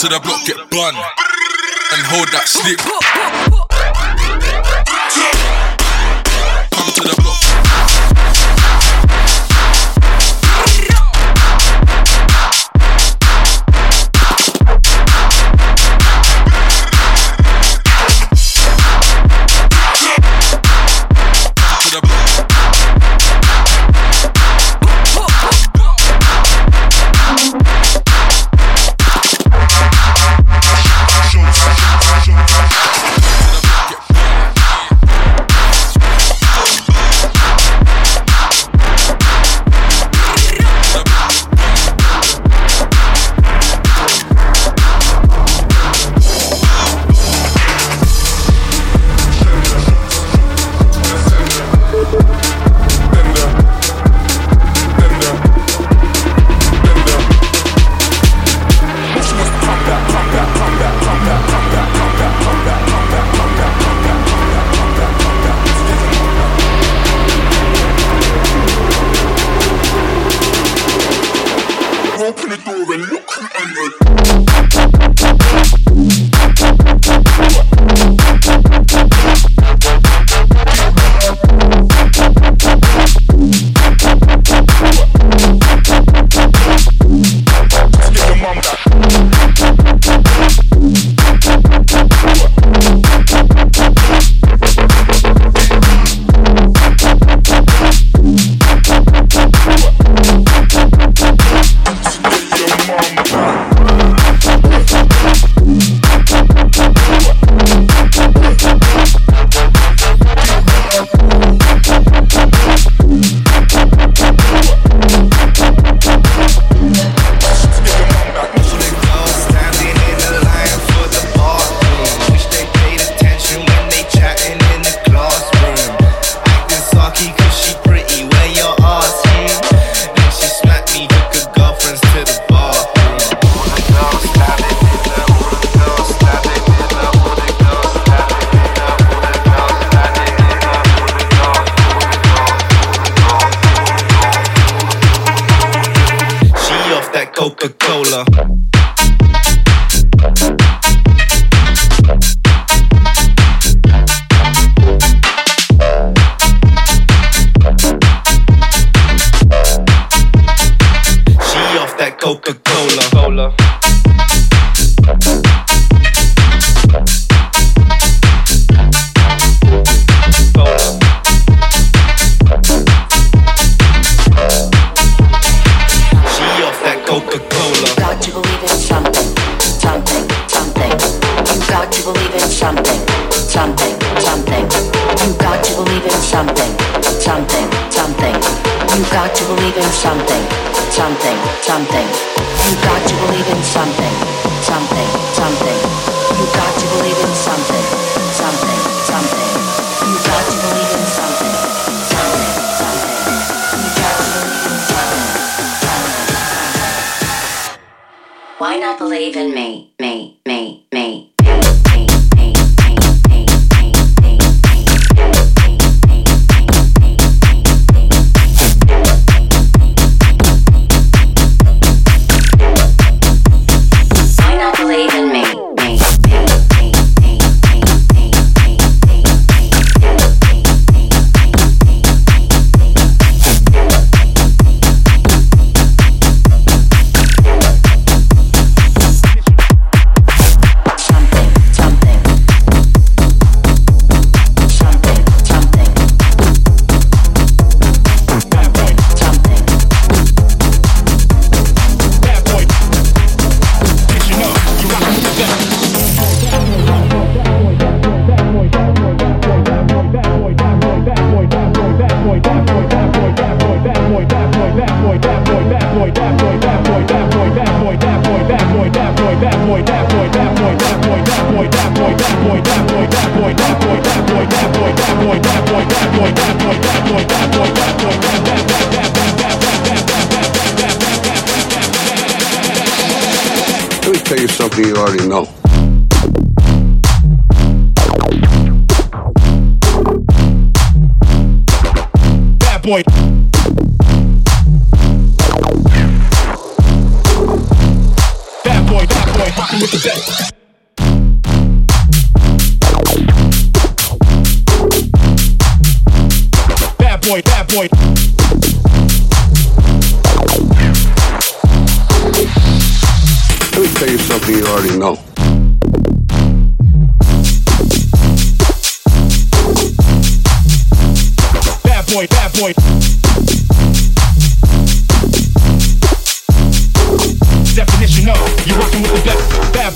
to the block, get bun, and hold that slip. and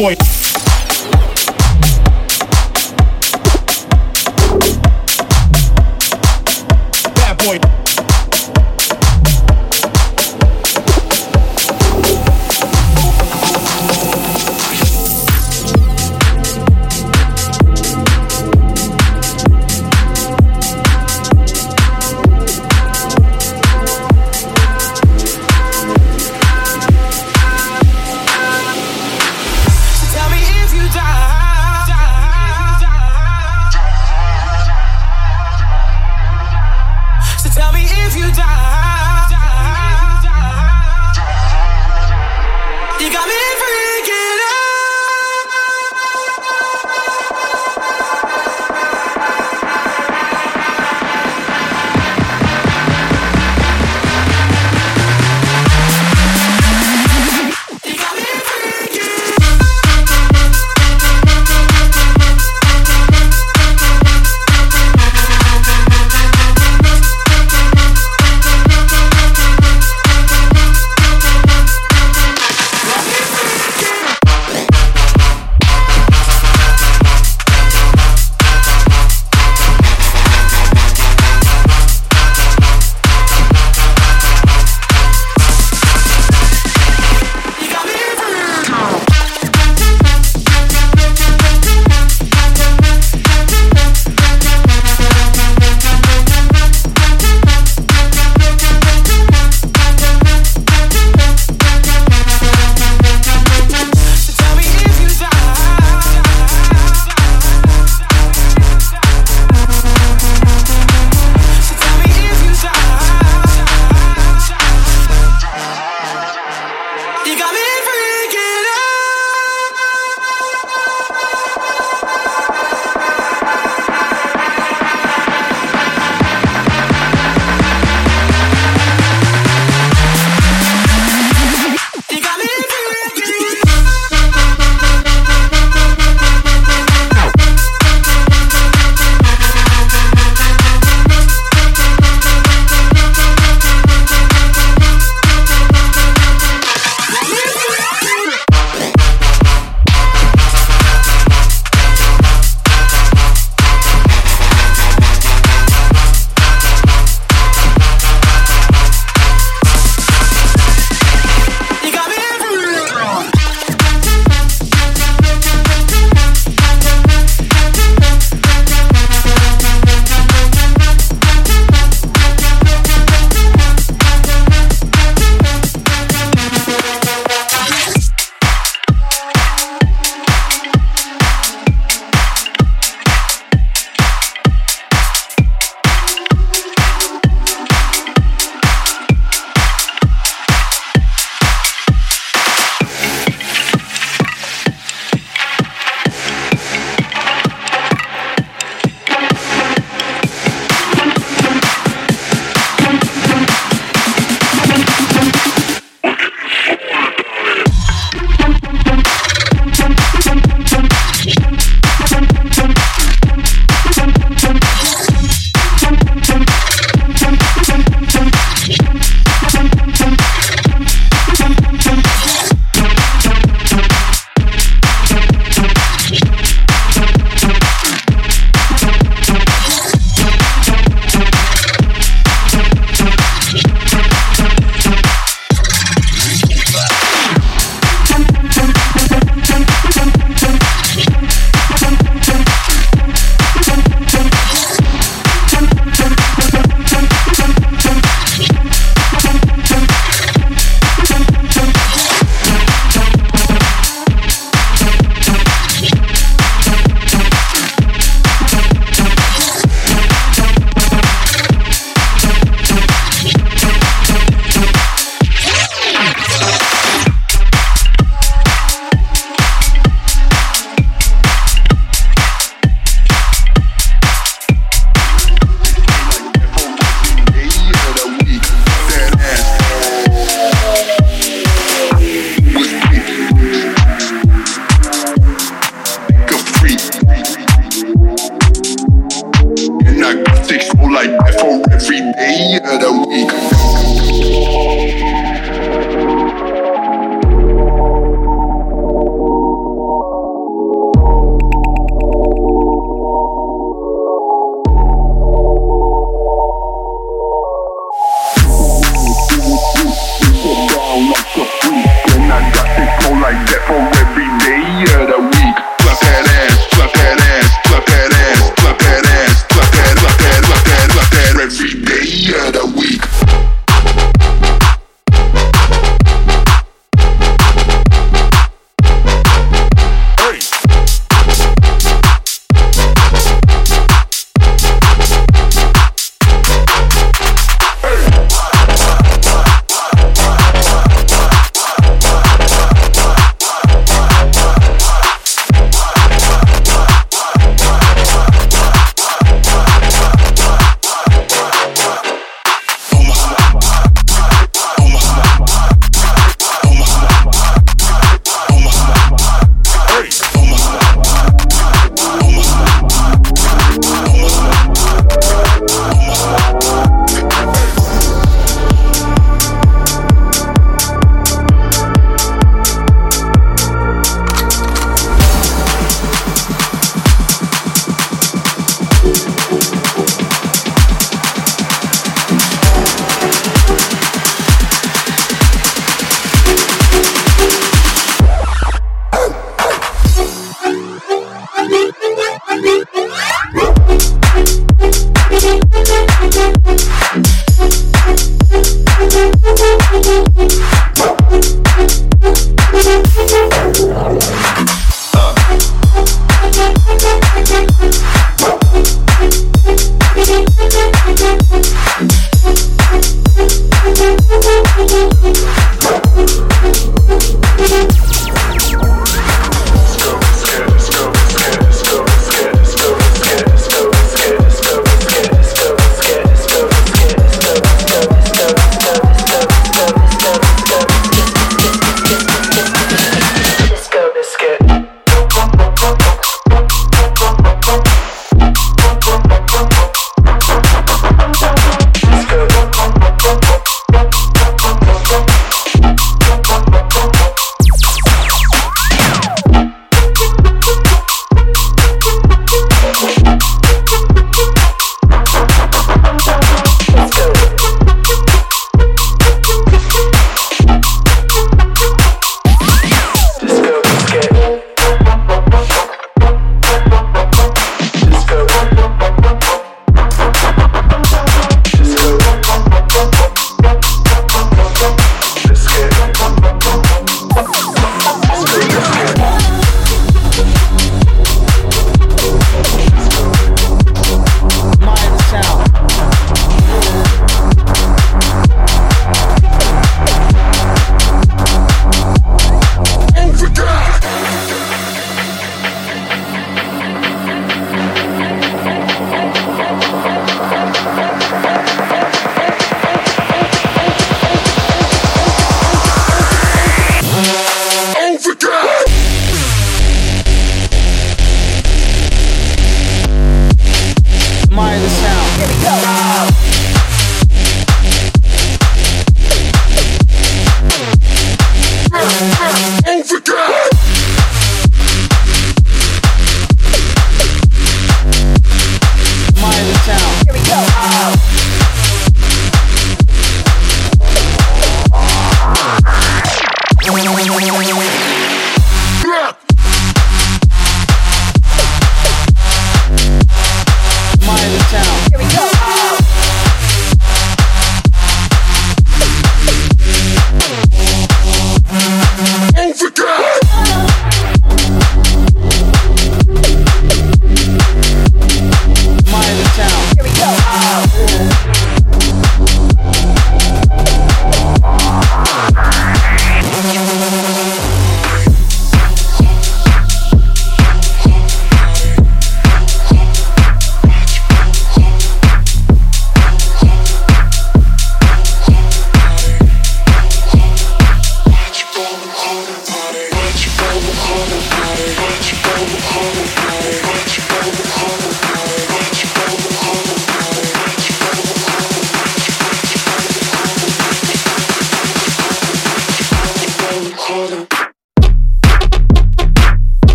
boy.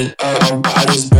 Um, I just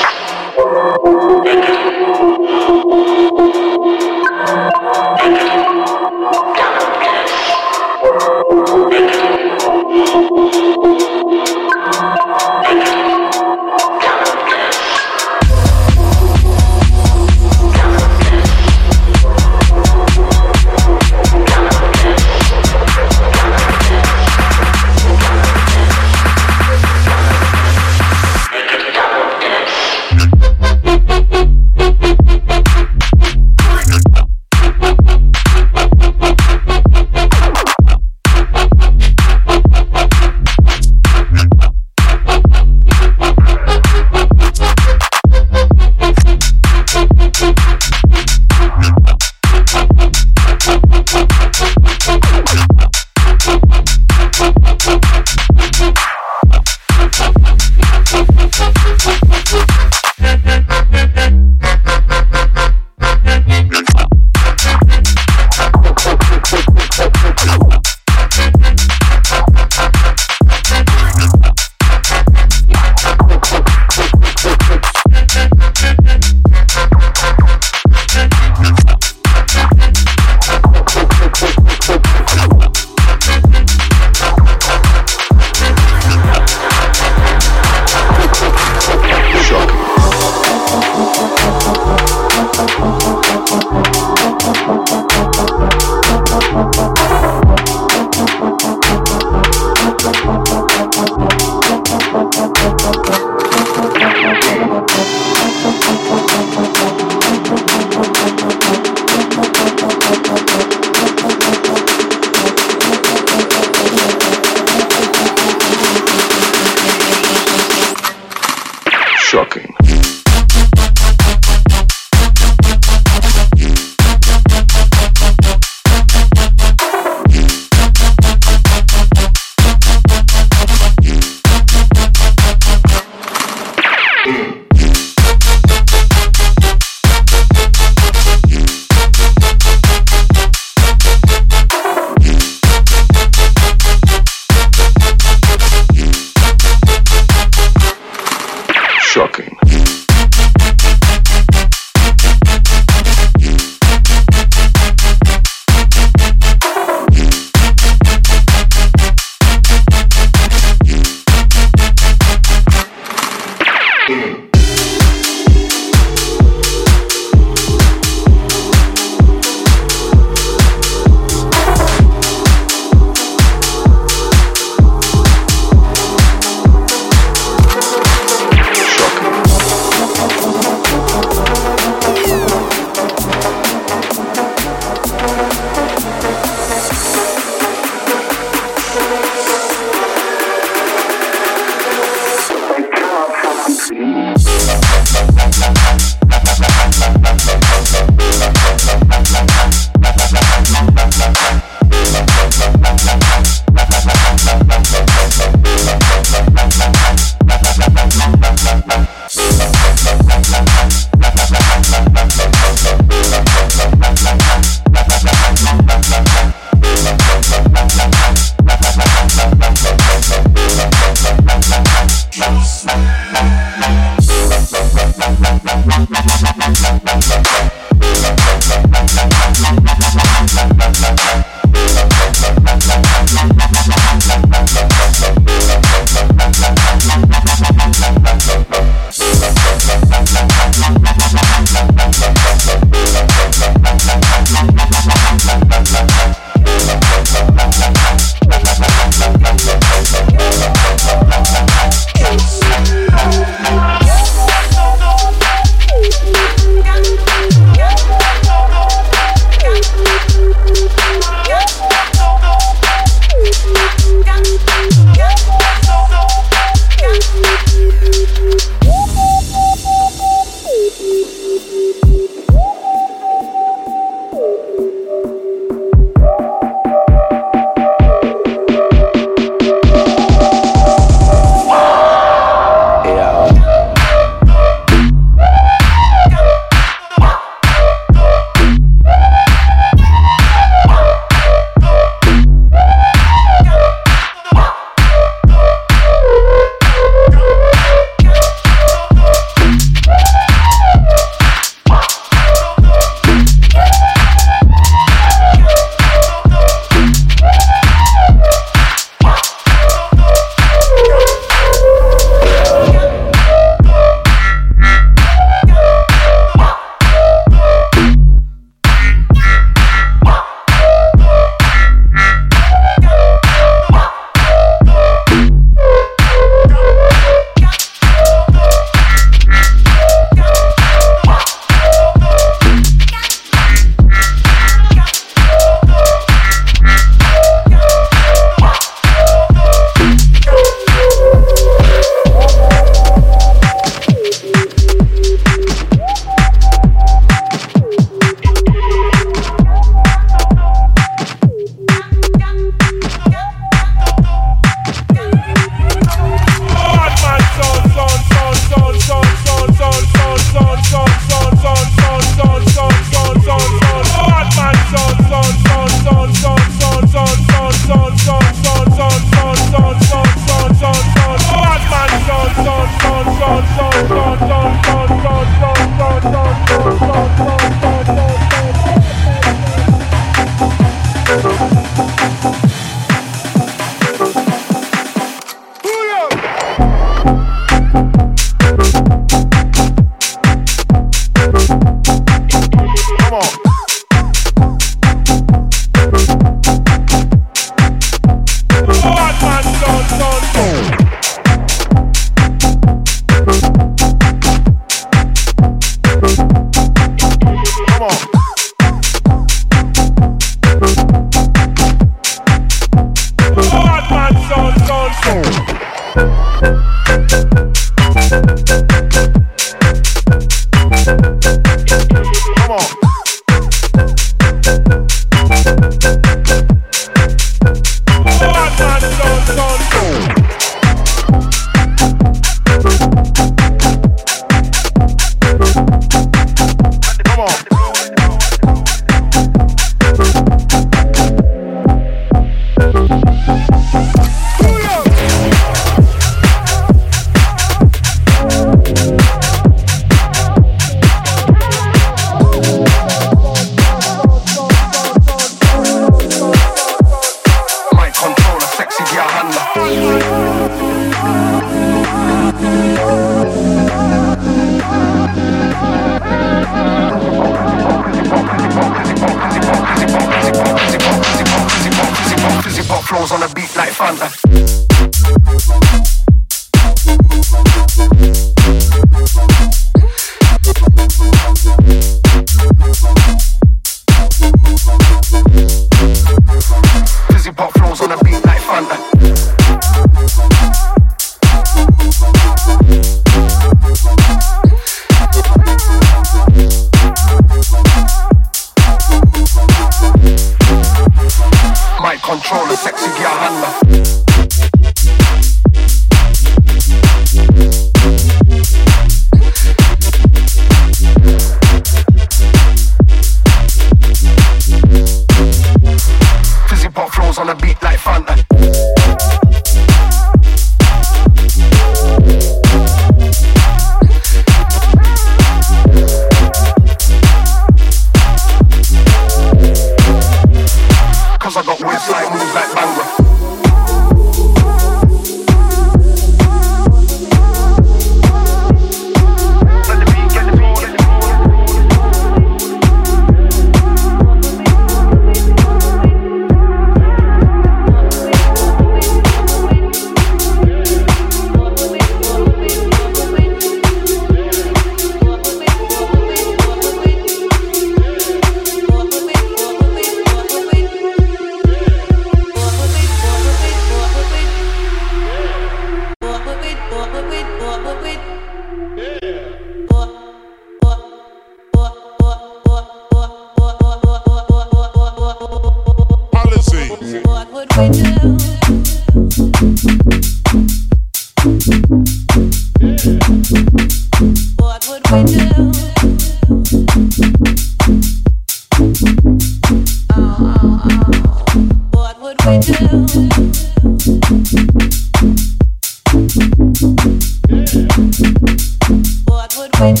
What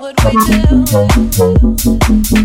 would we do? Ah, ah, ah.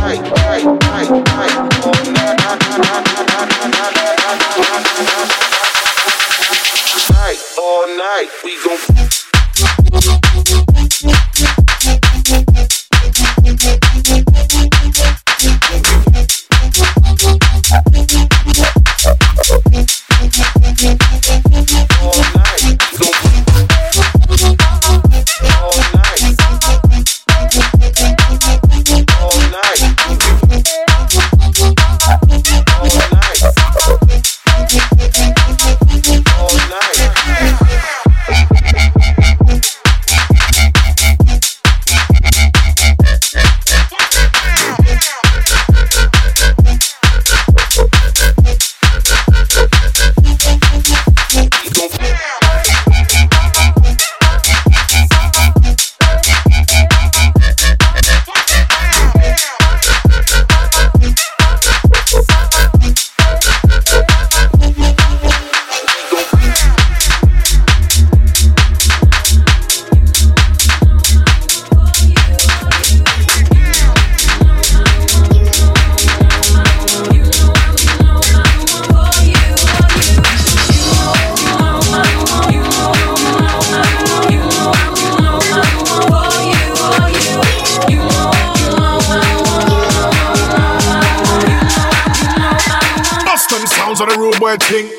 night, all night, we gon' word thing.